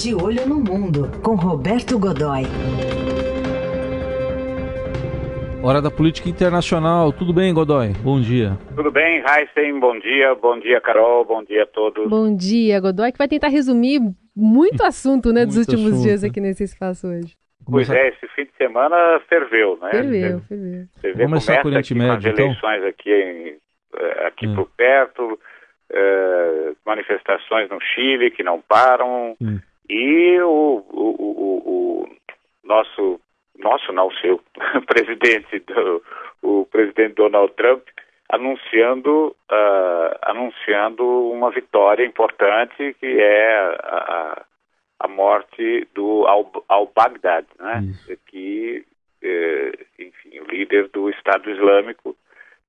De Olho no Mundo, com Roberto Godoy. Hora da política internacional. Tudo bem, Godoy? Bom dia. Tudo bem, Heisen? Bom dia. Bom dia, Carol. Bom dia a todos. Bom dia, Godoy, que vai tentar resumir muito assunto, né, dos Muito últimos assunto. dias aqui nesse espaço hoje. Pois é, esse fim de semana ferveu, né? Ferveu, ferveu. Você vê, Vamos começar começa com o Oriente aqui Médio, então? eleições aqui, em, eh, aqui Hum. por perto, eh, manifestações no Chile que não param, Sim. E o, o, o, o- nosso, nosso não, seu presidente, do, o presidente Donald Trump, anunciando, ah, anunciando uma vitória importante que é a, a, morte do Al- al-Baghdad, né? Isso. que, eh, enfim, o líder do Estado Islâmico,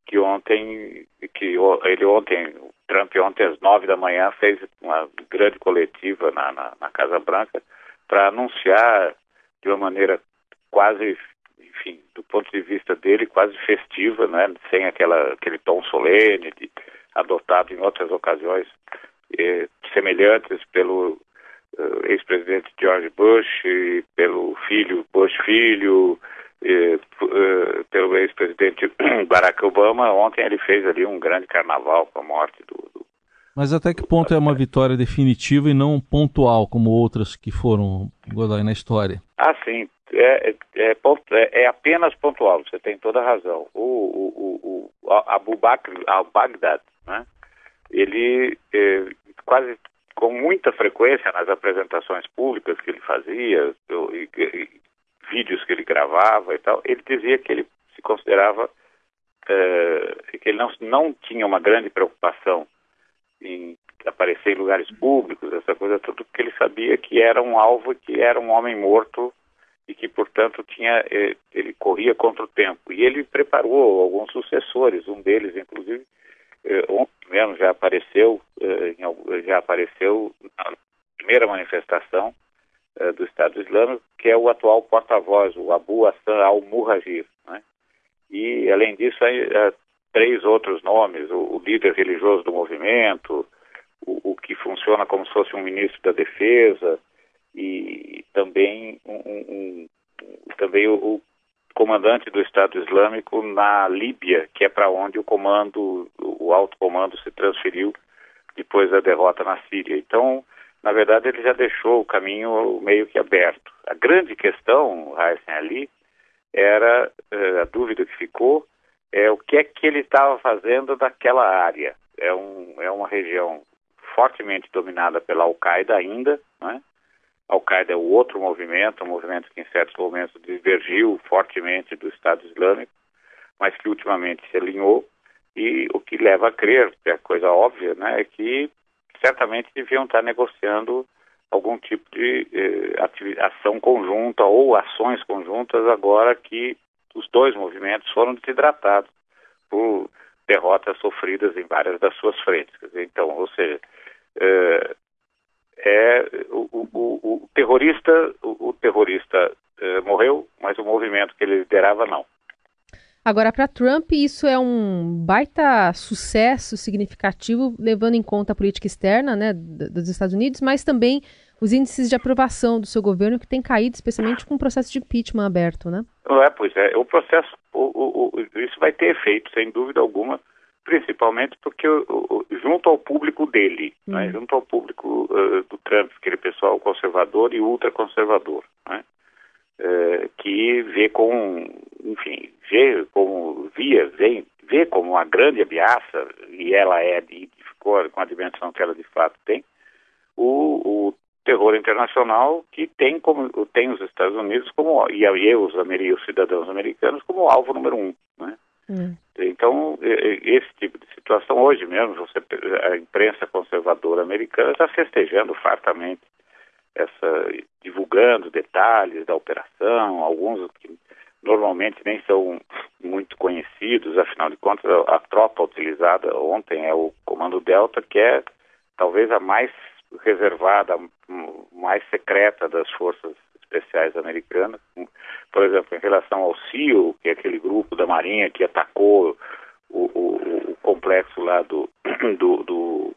que ontem, que ele ontem, Trump ontem às nove da manhã fez uma grande coletiva na, na, na Casa Branca para anunciar de uma maneira quase, enfim, do ponto de vista dele, quase festiva, né, sem aquela, aquele tom solene de, adotado em outras ocasiões eh, semelhantes pelo eh, ex-presidente George Bush pelo filho Bush filho, pelo ex-presidente Barack Obama. Ontem ele fez ali um grande carnaval com a morte do, do Mas até que ponto é uma vitória definitiva e não pontual, como outras que foram, Godoy, na história? Ah, sim. É, é, é é- é apenas pontual, você tem toda a razão. O, o, o, o Abu Bakr al-Baghdad, né? ele eh, quase com muita frequência nas apresentações públicas que ele fazia, e- e- vídeos que ele gravava e tal, ele dizia que ele se considerava eh, que ele não, não tinha uma grande preocupação em aparecer em lugares públicos, essa coisa tudo, porque ele sabia que era um alvo, que era um homem morto e que, portanto, tinha eh, ele corria contra o tempo. E ele preparou alguns sucessores, um deles, inclusive, eh, ontem mesmo já apareceu, já apareceu na primeira manifestação do Estado Islâmico, que é o atual porta-voz, o Abu Hassan al-Muhajir. Né? E, além disso, aí, eh, três outros nomes, o, o líder religioso do movimento, o, o que funciona como se fosse um ministro da defesa e também um, um- um- também o, o comandante do Estado Islâmico na Líbia, que é para onde o comando, o alto comando se transferiu depois da derrota na Síria. Então, na verdade, ele já deixou o caminho meio que aberto. A grande questão, Heisen, ali, era eh, a dúvida que ficou é o que é que ele estava fazendo daquela área. É, um, é uma região fortemente dominada pela Al-Qaeda ainda, né? Al-Qaeda é o outro movimento, um movimento que em certos momentos divergiu fortemente do Estado Islâmico, mas que ultimamente se alinhou, e o que leva a crer, que é coisa óbvia, né, é que certamente deviam estar negociando algum tipo de eh, ação conjunta ou ações conjuntas agora que os dois movimentos foram desidratados por derrotas sofridas em várias das suas frentes. Então, ou seja, eh, é o- o- o terrorista, o, o terrorista eh, morreu, mas o movimento que ele liderava não. Agora, para Trump, isso é um baita sucesso significativo, levando em conta a política externa né, dos Estados Unidos, mas também os índices de aprovação do seu governo que tem caído, especialmente com o processo de impeachment aberto, né? É, pois é, o processo, o- o- o- isso vai ter efeito, sem dúvida alguma, principalmente porque junto ao público dele, né, Hum. junto ao público eh, do Trump, aquele pessoal conservador e ultraconservador, né, eh, que vê com, enfim, vê como via, vê, vê como uma grande ameaça, e ela é, e ficou com a dimensão que ela de fato tem, o, o terror internacional que tem como tem os Estados Unidos como e, e os, ameri- os cidadãos americanos como alvo número um, né? Hum. Então esse tipo de situação hoje mesmo você a imprensa conservadora americana está festejando fartamente essa divulgando detalhes da operação, alguns que normalmente nem são muito conhecidos, afinal de contas a, a tropa utilizada ontem é o Comando Delta, que é talvez a mais reservada, mais secreta das forças especiais americanas. Por exemplo, em relação ao CIO, que é aquele grupo da Marinha que atacou o, o- o complexo lá do, do, do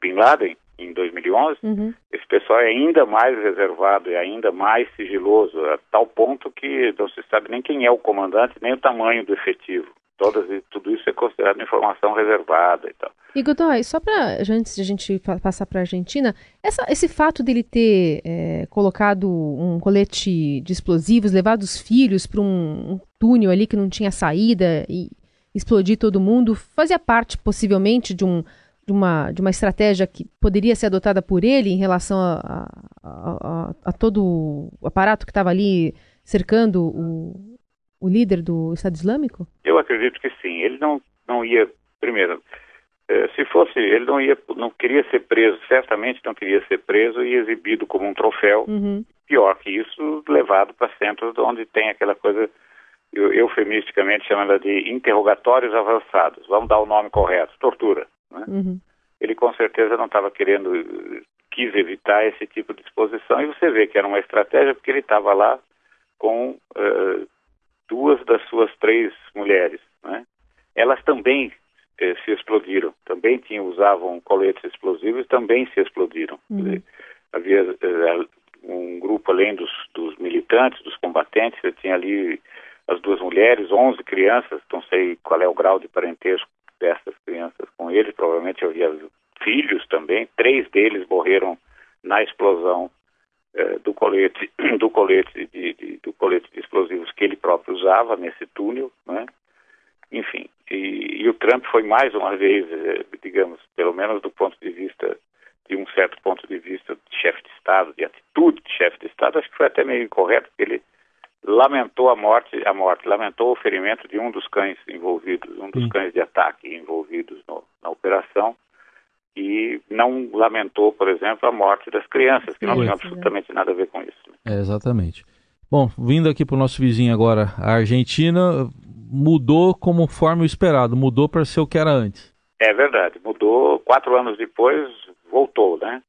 Bin Laden, em 2011, uhum. esse pessoal é ainda mais reservado e ainda mais sigiloso, a tal ponto que não se sabe nem quem é o comandante, nem o tamanho do efetivo. Todas, tudo isso é considerado informação reservada e tal. E Godoy, só para antes de a gente passar para a Argentina, essa, esse fato dele ter é, colocado um colete de explosivos, levado os filhos para um, um túnel ali que não tinha saída e explodir todo mundo, fazia parte possivelmente de um de uma, de uma estratégia que poderia ser adotada por ele em relação a, a, a, a todo o aparato que estava ali cercando o, o líder do Estado Islâmico? Eu acredito que sim. Ele não, não ia, primeiro, eh, se fosse, ele não ia, não queria ser preso, certamente não queria ser preso e exibido como um troféu. Uhum. Pior que isso, levado para centros onde tem aquela coisa eufemisticamente chamada de interrogatórios avançados. Vamos dar o nome correto, tortura. Né? Uhum. Ele com certeza não estava querendo, quis evitar esse tipo de exposição e você vê que era uma estratégia porque ele estava lá com uh, duas das suas três mulheres. Né? Elas também uh, se explodiram, também tinham, usavam coletes explosivos, também se explodiram. Uhum. Havia uh, um grupo além dos, dos militantes, dos combatentes, tinha ali as duas mulheres, 11 crianças, não sei qual é o grau de parentesco dessas crianças ele, provavelmente havia filhos também, três deles morreram na explosão eh, do colete, do colete de, de, do colete de explosivos que ele próprio usava nesse túnel, né? Enfim, e, e o Trump foi mais uma vez, eh, digamos, pelo menos do ponto de vista de um certo ponto de vista de chefe de Estado, de atitude de chefe de Estado, acho que foi até meio incorreto, porque ele lamentou a morte, a morte, lamentou o ferimento de um dos cães envolvidos, um dos Sim. cães de ataque envolvidos no, na operação, e não lamentou, por exemplo, a morte das crianças, que não tinha absolutamente nada a ver com isso. É, exatamente. Bom, vindo aqui para o nosso vizinho agora, a Argentina mudou conforme o esperado, mudou para ser o que era antes. É verdade, mudou, quatro anos depois voltou, né?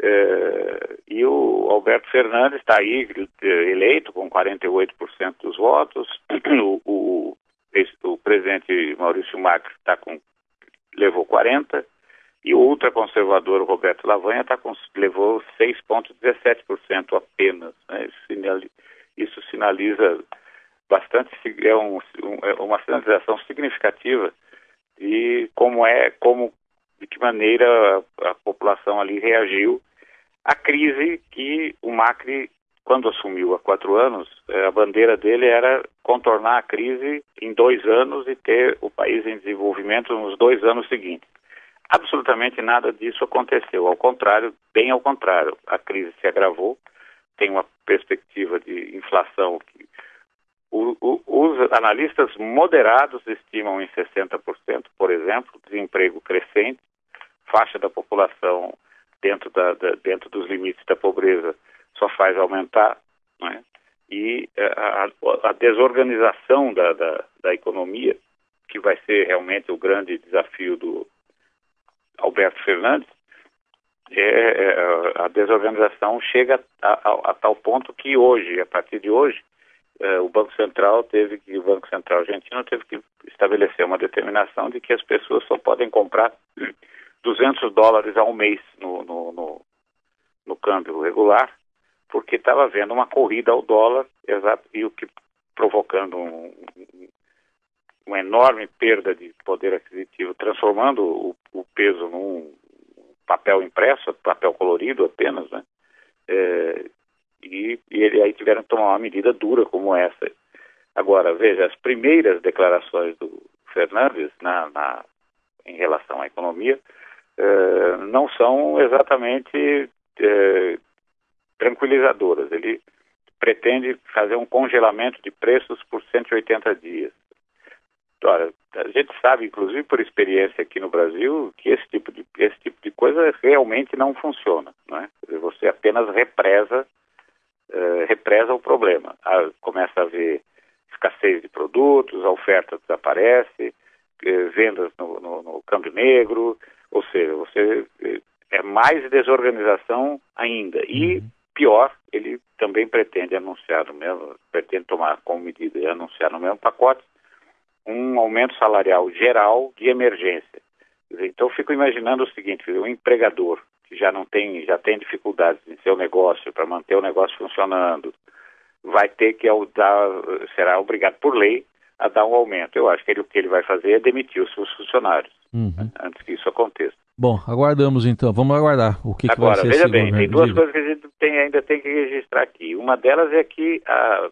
É, e o Alberto Fernandes está aí eleito com 48% dos votos. O, o, o presidente Maurício Macri tá com, levou 40% e o ultraconservador Roberto Lavanha tá com, levou 6,17% apenas. Né? Isso, sinaliza, isso, sinaliza, bastante, é, um, é uma sinalização significativa de como é, como de que maneira a, a população ali reagiu a crise que o Macri, quando assumiu há quatro anos, eh, a bandeira dele era contornar a crise em dois anos e ter o país em desenvolvimento nos dois anos seguintes. Absolutamente nada disso aconteceu. Ao contrário, bem ao contrário, a crise se agravou. Tem uma perspectiva de inflação que o, o, os analistas moderados estimam em 60%, por exemplo, desemprego crescente, faixa da população dentro, da, da, dentro dos limites da pobreza só faz aumentar, né? e é, a, a desorganização da, da, da, economia, que vai ser realmente o grande desafio do Alberto Fernandes, é, é, a desorganização chega a, a, a, tal ponto que hoje, a partir de hoje, é, o Banco Central teve que, o Banco Central argentino teve que estabelecer uma determinação de que as pessoas só podem comprar 200 dólares ao mês no, no, no, no câmbio regular, porque estava havendo uma corrida ao dólar, exato, e o que provocando um, uma enorme perda de poder aquisitivo, transformando o, o peso num papel impresso, papel colorido apenas, né? É, e, e ele, aí tiveram que tomar uma medida dura como essa. Agora, veja, as primeiras declarações do Fernandes na, na em relação à economia eh, não são exatamente eh, tranquilizadoras. Ele pretende fazer um congelamento de preços por 180 dias. Ora, a gente sabe, inclusive por experiência aqui no Brasil, que esse tipo de, esse tipo de coisa realmente não funciona. Né? Você apenas represa, uh, represa o problema. Ah, começa a haver escassez de produtos, a oferta desaparece, uh, vendas no, no, no câmbio negro, ou seja, você eh, é mais desorganização ainda. E uhum. Pior, ele também pretende anunciar no mesmo, pretende tomar como medida e anunciar no mesmo pacote um aumento salarial geral de emergência. Então, eu fico imaginando o seguinte: um empregador que já não tem, já tem dificuldades em seu negócio para manter o negócio funcionando, vai ter que dar, será obrigado por lei a dar um aumento. Eu acho que ele, o que ele vai fazer é demitir os seus funcionários uhum. né, antes que isso aconteça. Bom, aguardamos então. Vamos aguardar o que, Agora, que vai ser veja bem, tem duas coisas que a gente tem, ainda tem que registrar aqui. Uma delas é que a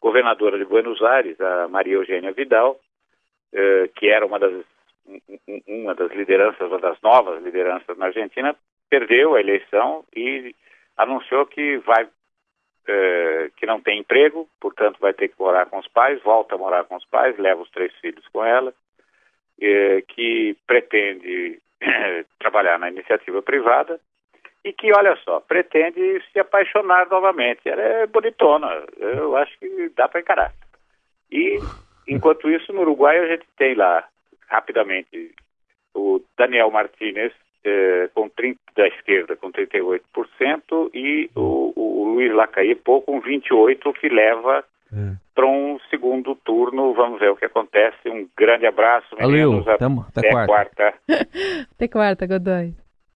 governadora de Buenos Aires, a Maria Eugênia Vidal, eh, que era uma das uma das lideranças, uma das novas lideranças na Argentina, perdeu a eleição e anunciou que vai eh, que não tem emprego, portanto vai ter que morar com os pais, volta a morar com os pais, leva os três filhos com ela, eh, que pretende trabalhar na iniciativa privada e que, olha só, pretende se apaixonar novamente. Ela é bonitona, eu acho que dá para encarar. E, enquanto isso, no Uruguai a gente tem lá, rapidamente, o Daniel Martinez, eh, com 30, da esquerda com 38% e o, o Luiz Lacaípo com 28%, que leva é. para um segundo turno. Vamos ver o que acontece. Um grande abraço, meninos. Valeu, até, até, até quarta. quarta. até quarta, Godoy.